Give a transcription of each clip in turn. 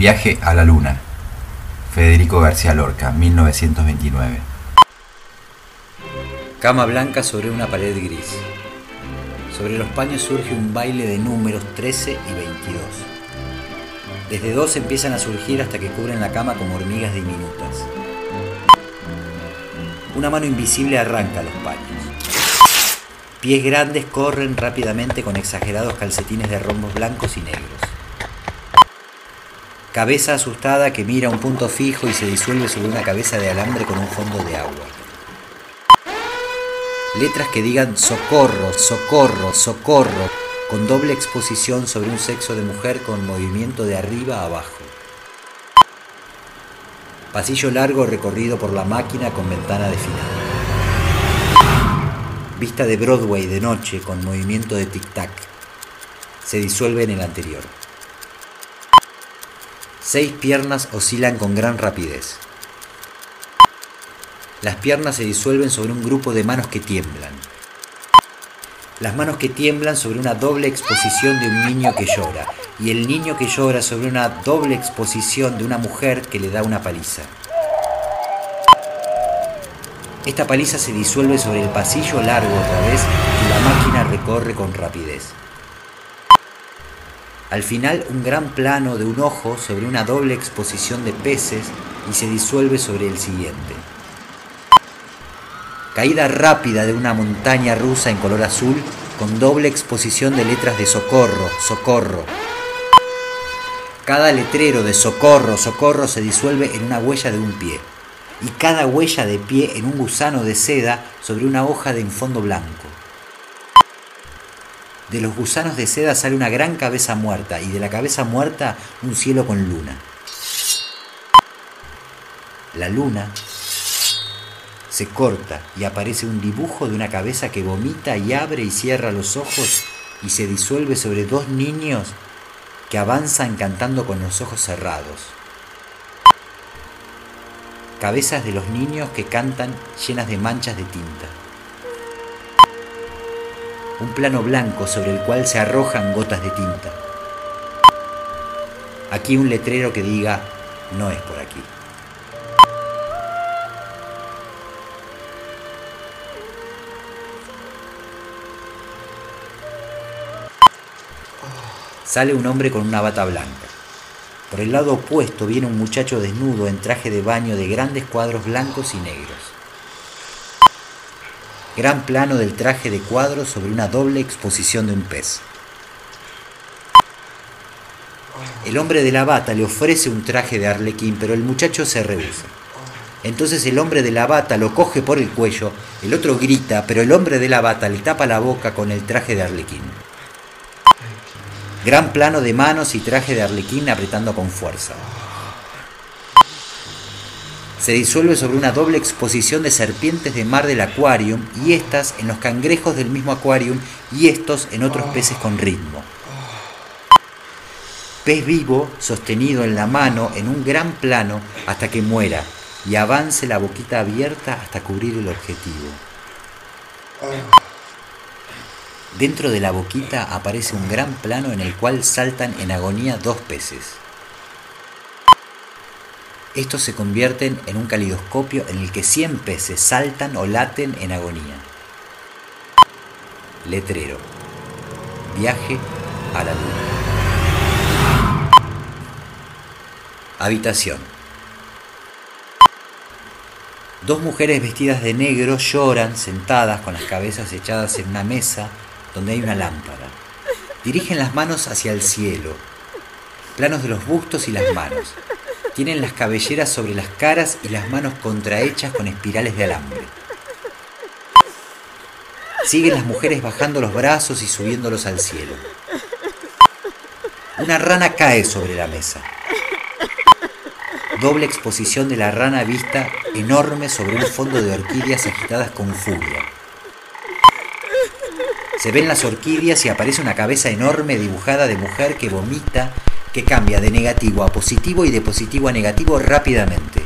Viaje a la Luna. Federico García Lorca, 1929. Cama blanca sobre una pared gris. Sobre los paños surge un baile de números 13 y 22. Desde dos empiezan a surgir hasta que cubren la cama como hormigas diminutas. Una mano invisible arranca los paños. Pies grandes corren rápidamente con exagerados calcetines de rombos blancos y negros. Cabeza asustada que mira un punto fijo y se disuelve sobre una cabeza de alambre con un fondo de agua. Letras que digan socorro, socorro, socorro, con doble exposición sobre un sexo de mujer con movimiento de arriba a abajo. Pasillo largo recorrido por la máquina con ventana de final. Vista de Broadway de noche con movimiento de tic-tac. Se disuelve en el anterior. Seis piernas oscilan con gran rapidez. Las piernas se disuelven sobre un grupo de manos que tiemblan. Las manos que tiemblan sobre una doble exposición de un niño que llora y el niño que llora sobre una doble exposición de una mujer que le da una paliza. Esta paliza se disuelve sobre el pasillo largo otra vez y la máquina recorre con rapidez. Al final un gran plano de un ojo sobre una doble exposición de peces y se disuelve sobre el siguiente. Caída rápida de una montaña rusa en color azul con doble exposición de letras de socorro, socorro. Cada letrero de socorro, socorro se disuelve en una huella de un pie y cada huella de pie en un gusano de seda sobre una hoja de fondo blanco. De los gusanos de seda sale una gran cabeza muerta y de la cabeza muerta un cielo con luna. La luna se corta y aparece un dibujo de una cabeza que vomita y abre y cierra los ojos y se disuelve sobre dos niños que avanzan cantando con los ojos cerrados. Cabezas de los niños que cantan llenas de manchas de tinta un plano blanco sobre el cual se arrojan gotas de tinta. Aquí un letrero que diga, no es por aquí. Sale un hombre con una bata blanca. Por el lado opuesto viene un muchacho desnudo en traje de baño de grandes cuadros blancos y negros. Gran plano del traje de cuadros sobre una doble exposición de un pez. El hombre de la bata le ofrece un traje de arlequín, pero el muchacho se rehúsa. Entonces el hombre de la bata lo coge por el cuello, el otro grita, pero el hombre de la bata le tapa la boca con el traje de arlequín. Gran plano de manos y traje de arlequín apretando con fuerza se disuelve sobre una doble exposición de serpientes de mar del acuarium y estas en los cangrejos del mismo acuarium y estos en otros peces con ritmo. Pez vivo sostenido en la mano en un gran plano hasta que muera y avance la boquita abierta hasta cubrir el objetivo. Dentro de la boquita aparece un gran plano en el cual saltan en agonía dos peces. Estos se convierten en un calidoscopio en el que 100 peces saltan o laten en agonía. Letrero. Viaje a la luna. Habitación. Dos mujeres vestidas de negro lloran sentadas con las cabezas echadas en una mesa donde hay una lámpara. Dirigen las manos hacia el cielo. Planos de los bustos y las manos. Tienen las cabelleras sobre las caras y las manos contrahechas con espirales de alambre. Siguen las mujeres bajando los brazos y subiéndolos al cielo. Una rana cae sobre la mesa. Doble exposición de la rana vista enorme sobre un fondo de orquídeas agitadas con furia. Se ven las orquídeas y aparece una cabeza enorme dibujada de mujer que vomita que cambia de negativo a positivo y de positivo a negativo rápidamente.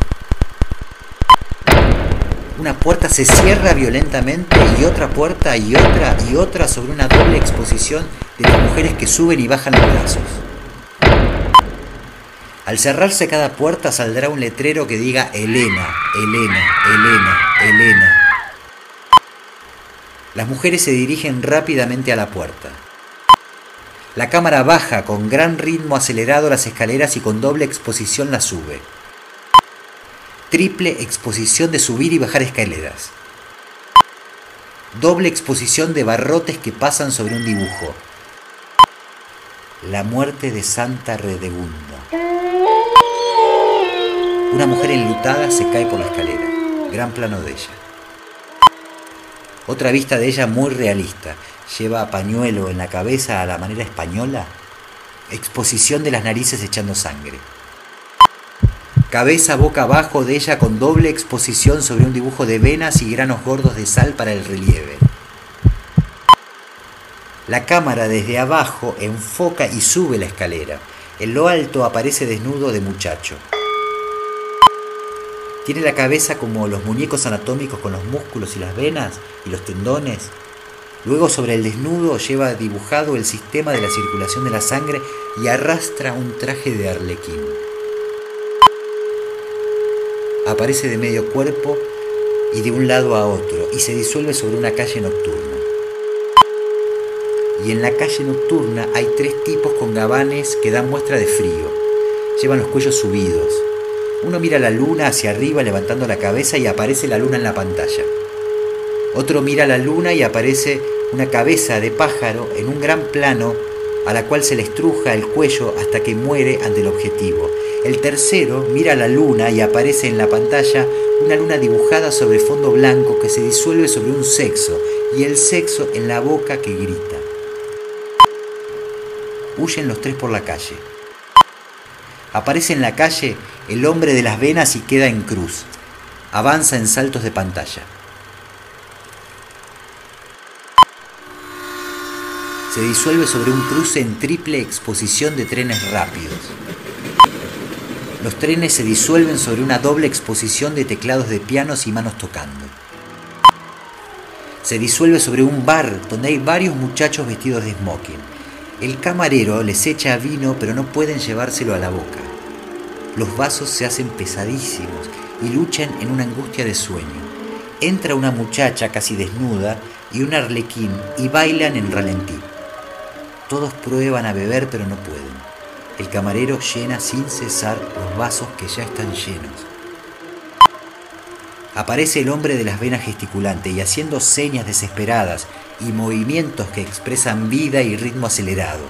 Una puerta se cierra violentamente y otra puerta y otra y otra sobre una doble exposición de las mujeres que suben y bajan los brazos. Al cerrarse cada puerta saldrá un letrero que diga Elena, Elena, Elena, Elena. Las mujeres se dirigen rápidamente a la puerta. La cámara baja con gran ritmo acelerado las escaleras y con doble exposición las sube. Triple exposición de subir y bajar escaleras. Doble exposición de barrotes que pasan sobre un dibujo. La muerte de Santa Redegunda. Una mujer enlutada se cae por la escalera. Gran plano de ella. Otra vista de ella muy realista. Lleva pañuelo en la cabeza a la manera española. Exposición de las narices echando sangre. Cabeza boca abajo de ella con doble exposición sobre un dibujo de venas y granos gordos de sal para el relieve. La cámara desde abajo enfoca y sube la escalera. En lo alto aparece desnudo de muchacho. Tiene la cabeza como los muñecos anatómicos con los músculos y las venas y los tendones. Luego sobre el desnudo lleva dibujado el sistema de la circulación de la sangre y arrastra un traje de arlequín. Aparece de medio cuerpo y de un lado a otro y se disuelve sobre una calle nocturna. Y en la calle nocturna hay tres tipos con gabanes que dan muestra de frío. Llevan los cuellos subidos, uno mira la luna hacia arriba levantando la cabeza y aparece la luna en la pantalla. Otro mira la luna y aparece una cabeza de pájaro en un gran plano a la cual se le estruja el cuello hasta que muere ante el objetivo. El tercero mira la luna y aparece en la pantalla una luna dibujada sobre fondo blanco que se disuelve sobre un sexo y el sexo en la boca que grita. Huyen los tres por la calle. Aparece en la calle el hombre de las venas y queda en cruz. Avanza en saltos de pantalla. Se disuelve sobre un cruce en triple exposición de trenes rápidos. Los trenes se disuelven sobre una doble exposición de teclados de pianos y manos tocando. Se disuelve sobre un bar donde hay varios muchachos vestidos de smoking. El camarero les echa vino pero no pueden llevárselo a la boca. Los vasos se hacen pesadísimos y luchan en una angustia de sueño. Entra una muchacha casi desnuda y un arlequín y bailan en ralentí. Todos prueban a beber pero no pueden. El camarero llena sin cesar los vasos que ya están llenos. Aparece el hombre de las venas gesticulante y haciendo señas desesperadas y movimientos que expresan vida y ritmo acelerado.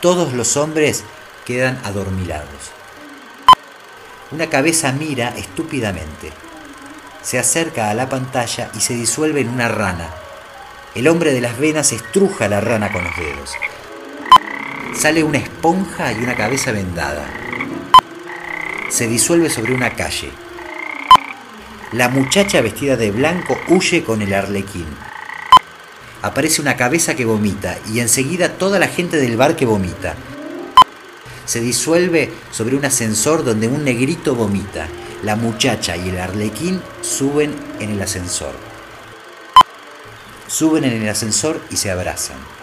Todos los hombres quedan adormilados. Una cabeza mira estúpidamente. Se acerca a la pantalla y se disuelve en una rana. El hombre de las venas estruja la rana con los dedos. Sale una esponja y una cabeza vendada. Se disuelve sobre una calle. La muchacha vestida de blanco huye con el arlequín. Aparece una cabeza que vomita y enseguida toda la gente del bar que vomita se disuelve sobre un ascensor donde un negrito vomita. La muchacha y el arlequín suben en el ascensor. Suben en el ascensor y se abrazan.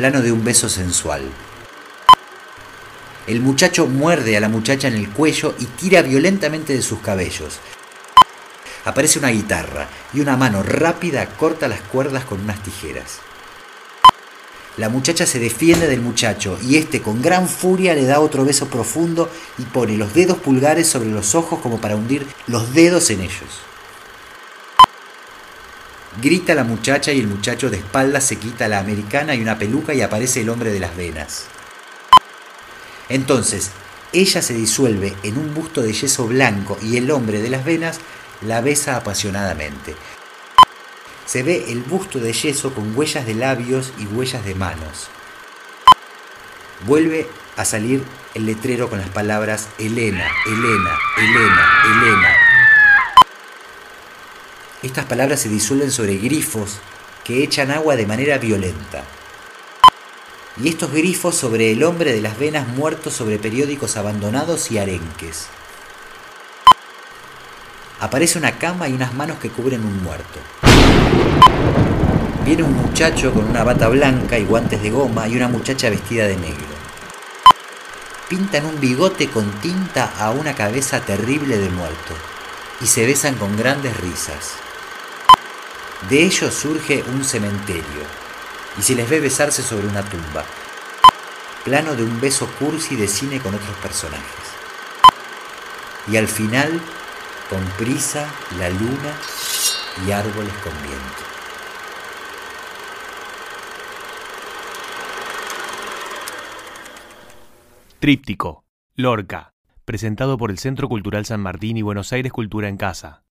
Plano de un beso sensual. El muchacho muerde a la muchacha en el cuello y tira violentamente de sus cabellos. Aparece una guitarra y una mano rápida corta las cuerdas con unas tijeras. La muchacha se defiende del muchacho y este con gran furia le da otro beso profundo y pone los dedos pulgares sobre los ojos como para hundir los dedos en ellos. Grita la muchacha y el muchacho de espaldas se quita la americana y una peluca y aparece el hombre de las venas. Entonces, ella se disuelve en un busto de yeso blanco y el hombre de las venas la besa apasionadamente se ve el busto de yeso con huellas de labios y huellas de manos. Vuelve a salir el letrero con las palabras Elena, Elena, Elena, Elena. Estas palabras se disuelven sobre grifos que echan agua de manera violenta. Y estos grifos sobre el hombre de las venas muertos sobre periódicos abandonados y arenques. Aparece una cama y unas manos que cubren un muerto. Viene un muchacho con una bata blanca y guantes de goma y una muchacha vestida de negro. pintan un bigote con tinta a una cabeza terrible de muerto y se besan con grandes risas. De ellos surge un cementerio y se les ve besarse sobre una tumba. Plano de un beso cursi de cine con otros personajes. Y al final, con prisa, la luna y árboles con viento. Tríptico, Lorca, presentado por el Centro Cultural San Martín y Buenos Aires Cultura en Casa.